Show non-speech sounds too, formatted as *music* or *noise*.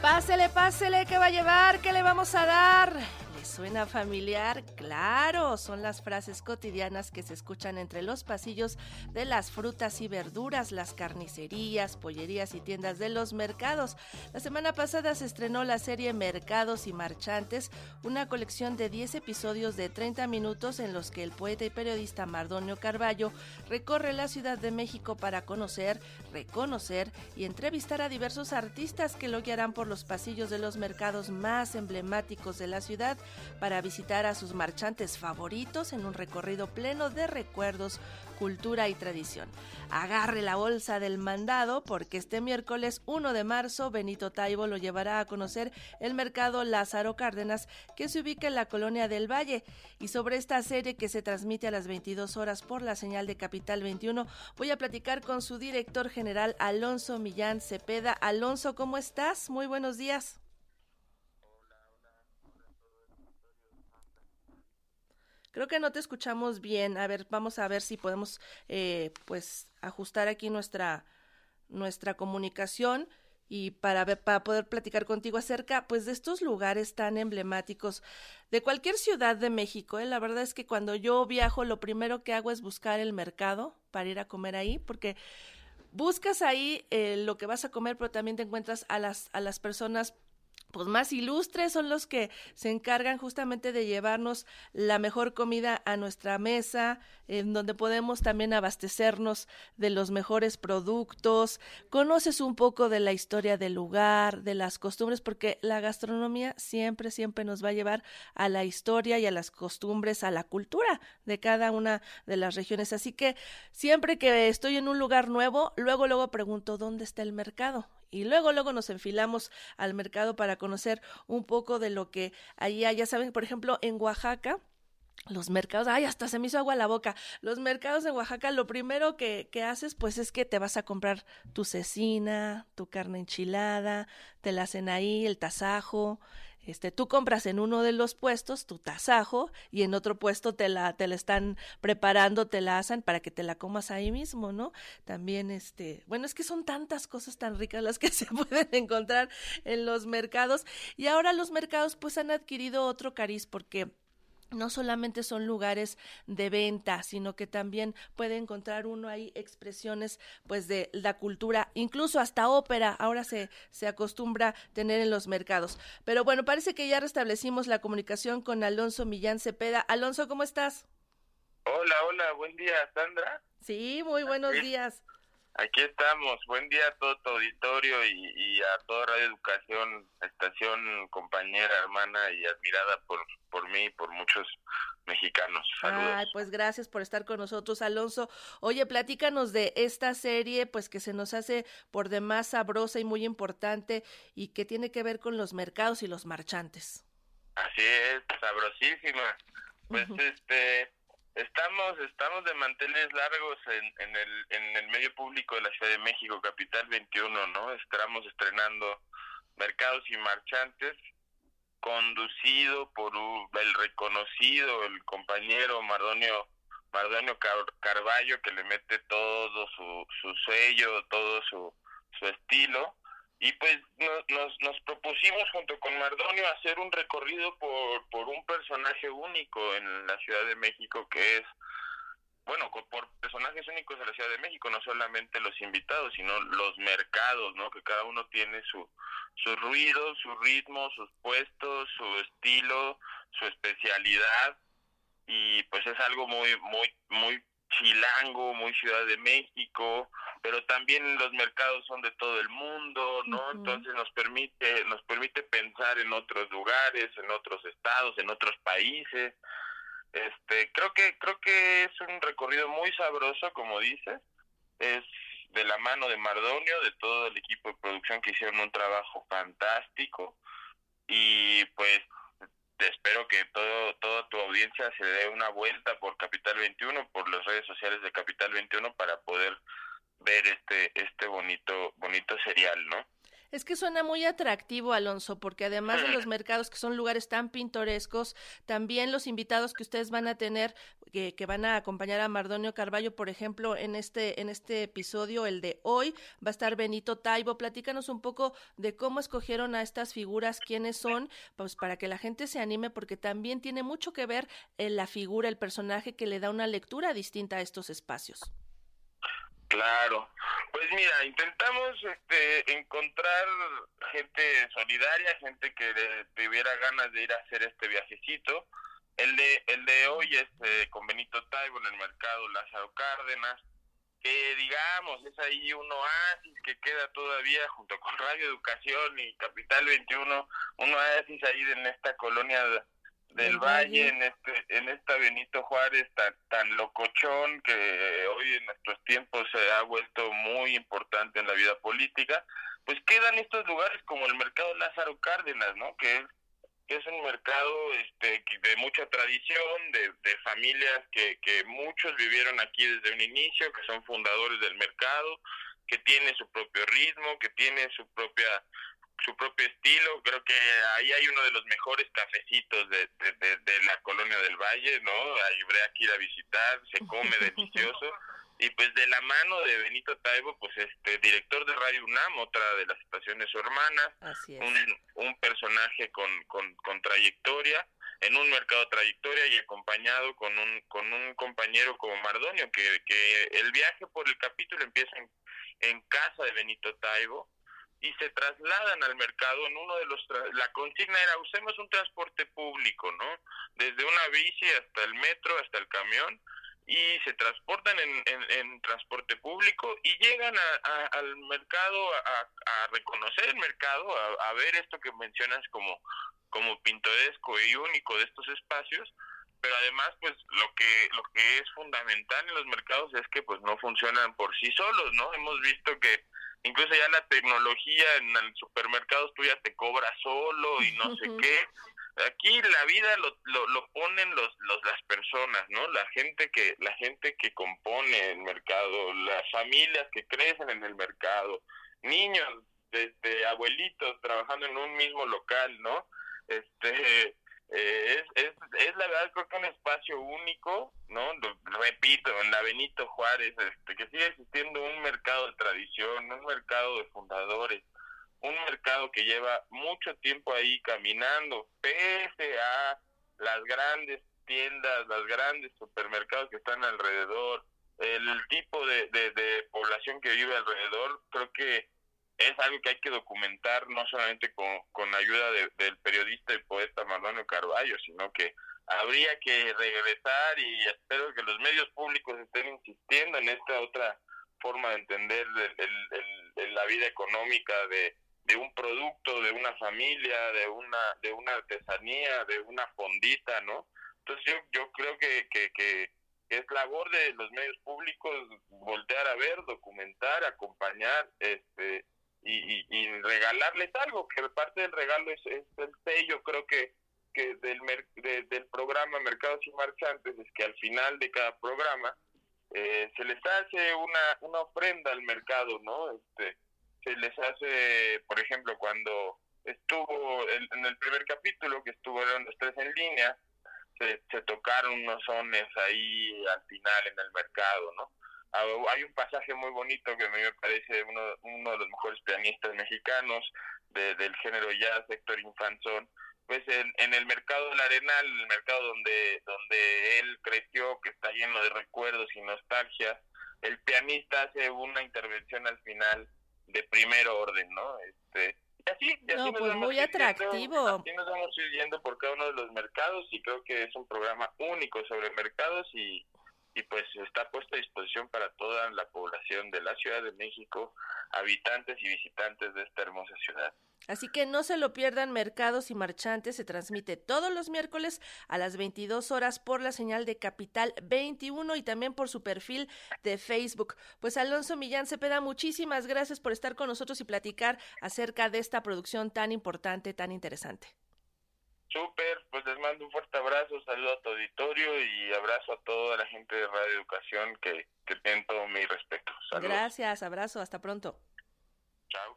Pásele, pásele, ¿qué va a llevar? ¿Qué le vamos a dar? Suena familiar? Claro, son las frases cotidianas que se escuchan entre los pasillos de las frutas y verduras, las carnicerías, pollerías y tiendas de los mercados. La semana pasada se estrenó la serie Mercados y Marchantes, una colección de 10 episodios de 30 minutos en los que el poeta y periodista Mardonio Carballo recorre la Ciudad de México para conocer, reconocer y entrevistar a diversos artistas que lo guiarán por los pasillos de los mercados más emblemáticos de la ciudad para visitar a sus marchantes favoritos en un recorrido pleno de recuerdos, cultura y tradición. Agarre la bolsa del mandado porque este miércoles 1 de marzo Benito Taibo lo llevará a conocer el mercado Lázaro Cárdenas que se ubica en la colonia del Valle. Y sobre esta serie que se transmite a las 22 horas por la señal de Capital 21 voy a platicar con su director general Alonso Millán Cepeda. Alonso, ¿cómo estás? Muy buenos días. Creo que no te escuchamos bien. A ver, vamos a ver si podemos, eh, pues, ajustar aquí nuestra nuestra comunicación y para ver, para poder platicar contigo acerca, pues, de estos lugares tan emblemáticos de cualquier ciudad de México. ¿eh? La verdad es que cuando yo viajo, lo primero que hago es buscar el mercado para ir a comer ahí, porque buscas ahí eh, lo que vas a comer, pero también te encuentras a las a las personas pues más ilustres son los que se encargan justamente de llevarnos la mejor comida a nuestra mesa, en donde podemos también abastecernos de los mejores productos, conoces un poco de la historia del lugar, de las costumbres, porque la gastronomía siempre, siempre nos va a llevar a la historia y a las costumbres, a la cultura de cada una de las regiones. Así que siempre que estoy en un lugar nuevo, luego, luego pregunto dónde está el mercado y luego luego nos enfilamos al mercado para conocer un poco de lo que hay. Ya saben, por ejemplo, en Oaxaca los mercados, ay, hasta se me hizo agua la boca. Los mercados en Oaxaca, lo primero que, que, haces, pues es que te vas a comprar tu cecina, tu carne enchilada, te la hacen ahí, el tasajo, este, tú compras en uno de los puestos tu tasajo y en otro puesto te la, te la están preparando, te la hacen para que te la comas ahí mismo, ¿no? También, este, bueno, es que son tantas cosas tan ricas las que *laughs* se pueden encontrar en los mercados y ahora los mercados pues han adquirido otro cariz porque no solamente son lugares de venta, sino que también puede encontrar uno ahí expresiones pues de la cultura, incluso hasta ópera, ahora se, se acostumbra tener en los mercados. Pero bueno, parece que ya restablecimos la comunicación con Alonso Millán Cepeda. Alonso, ¿cómo estás? Hola, hola, buen día, Sandra. Sí, muy buenos días. Aquí estamos. Buen día a todo tu auditorio y, a toda Radio Educación, estación compañera, hermana y admirada por, por mí y por muchos mexicanos. Saludos. Ay, pues gracias por estar con nosotros, Alonso. Oye, platícanos de esta serie, pues que se nos hace por demás sabrosa y muy importante y que tiene que ver con los mercados y los marchantes. Así es, sabrosísima. Pues este Estamos, estamos de manteles largos en, en, el, en el medio público de la Ciudad de México, Capital 21, ¿no? Estamos estrenando Mercados y Marchantes, conducido por el reconocido, el compañero Mardonio, Mardonio Carballo, que le mete todo su, su sello, todo su, su estilo y pues nos, nos, propusimos junto con Mardonio hacer un recorrido por, por un personaje único en la Ciudad de México que es, bueno, por personajes únicos de la Ciudad de México, no solamente los invitados, sino los mercados, ¿no? Que cada uno tiene su, su ruido, su ritmo, sus puestos, su estilo, su especialidad y pues es algo muy, muy, muy chilango, muy Ciudad de México, pero también los mercados son de todo el mundo, ¿no? Entonces nos permite nos permite pensar en otros lugares, en otros estados, en otros países. Este, creo que creo que es un recorrido muy sabroso, como dices. Es de la mano de Mardonio, de todo el equipo de producción que hicieron un trabajo fantástico y pues espero que todo, toda tu audiencia se dé una vuelta por Capital 21, por las redes sociales de Capital 21 para poder ver este este bonito bonito serial, ¿no? Es que suena muy atractivo, Alonso, porque además de los mercados que son lugares tan pintorescos, también los invitados que ustedes van a tener, que, que van a acompañar a Mardonio Carballo, por ejemplo, en este, en este episodio, el de hoy, va a estar Benito Taibo. Platícanos un poco de cómo escogieron a estas figuras, quiénes son, pues para que la gente se anime, porque también tiene mucho que ver en la figura, el personaje que le da una lectura distinta a estos espacios. Claro, pues mira, intentamos este, encontrar gente solidaria, gente que tuviera ganas de ir a hacer este viajecito. El de, el de hoy es eh, con Benito Taibo en el mercado Lázaro Cárdenas, que digamos es ahí un oasis que queda todavía junto con Radio Educación y Capital 21, un oasis ahí en esta colonia del Valle, en este en esta Benito Juárez tan tan locochón que hoy en nuestros tiempos se ha vuelto muy importante en la vida política, pues quedan estos lugares como el mercado Lázaro Cárdenas, ¿no? Que es que es un mercado este de mucha tradición, de, de familias que, que muchos vivieron aquí desde un inicio, que son fundadores del mercado, que tiene su propio ritmo, que tiene su propia su propio estilo. Creo que ahí hay uno de los mejores cafecitos de, de, la colonia del Valle, ¿no? Ahí habrá que ir a visitar, se come *laughs* delicioso. Y pues de la mano de Benito Taibo, pues este director de Radio UNAM, otra de las estaciones hermanas, un, un personaje con, con, con trayectoria en un mercado trayectoria y acompañado con un con un compañero como Mardonio que, que el viaje por el capítulo empieza en, en casa de Benito Taibo y se trasladan al mercado en uno de los la consigna era usemos un transporte público no desde una bici hasta el metro hasta el camión y se transportan en, en, transporte público y llegan al mercado a, a, reconocer el mercado a ver esto que mencionas como como pintoresco y único de estos espacios pero además pues lo que lo que es fundamental en los mercados es que pues no funcionan por sí solos no hemos visto que incluso ya la tecnología en el supermercado tú ya te cobras solo y no sé qué. Aquí la vida lo, lo, lo ponen los, los las personas, ¿no? La gente que la gente que compone el mercado, las familias que crecen en el mercado, niños, desde abuelitos trabajando en un mismo local, ¿no? Este eh, es, es, es la verdad creo que un espacio único, ¿no? repito, en la Benito Juárez, este, que sigue existiendo un mercado de tradición, un mercado de fundadores, un mercado que lleva mucho tiempo ahí caminando, pese a las grandes tiendas, los grandes supermercados que están alrededor, el tipo de, población que vive alrededor, creo que es algo que hay que documentar no solamente con, con ayuda del periodista y poeta Manuel Carballo, sino que habría que regresar y espero que los medios públicos estén insistiendo en esta otra forma de entender el, la vida económica de, un producto, de una familia, de una de una artesanía, de una fondita, ¿no? Entonces yo yo creo que, que, que es labor de los medios públicos voltear a ver, documentar, acompañar, este y, regalarles algo, que parte del regalo es, es el sello, creo que, que del, del programa Mercados y Marchantes, es que al final de cada programa eh, se les hace una, una ofrenda al mercado, ¿no? Este, se les hace, por ejemplo, cuando estuvo en el primer capítulo, que estuvieron los tres en línea, se, se tocaron unos sones ahí al final en el mercado, ¿no? Ah, hay un pasaje muy bonito que a mí me parece uno, uno de los mejores pianistas mexicanos de, del género jazz, Héctor Infanzón, pues en, en el mercado del Arenal, el mercado donde, donde él creció, que está lleno de recuerdos y nostalgia, el pianista hace una intervención al final de primer orden, ¿no? Este, y así, y así no, pues muy atractivo. así nos vamos a ir yendo por cada uno de los mercados y creo que es un programa único sobre mercados y, y pues está puesto a disposición para toda la población de la Ciudad de México, habitantes y visitantes de esta hermosa ciudad. Así que no se lo pierdan, Mercados y Marchantes se transmite todos los miércoles a las 22 horas por la señal de Capital 21 y también por su perfil de Facebook. Pues Alonso Millán Cepeda, muchísimas gracias por estar con nosotros y platicar acerca de esta producción tan importante, tan interesante. Súper, pues les mando un fuerte abrazo, saludo a tu auditorio y abrazo a toda la gente de Radio Educación que, que tienen todo mi respeto. Gracias, abrazo, hasta pronto. Chao.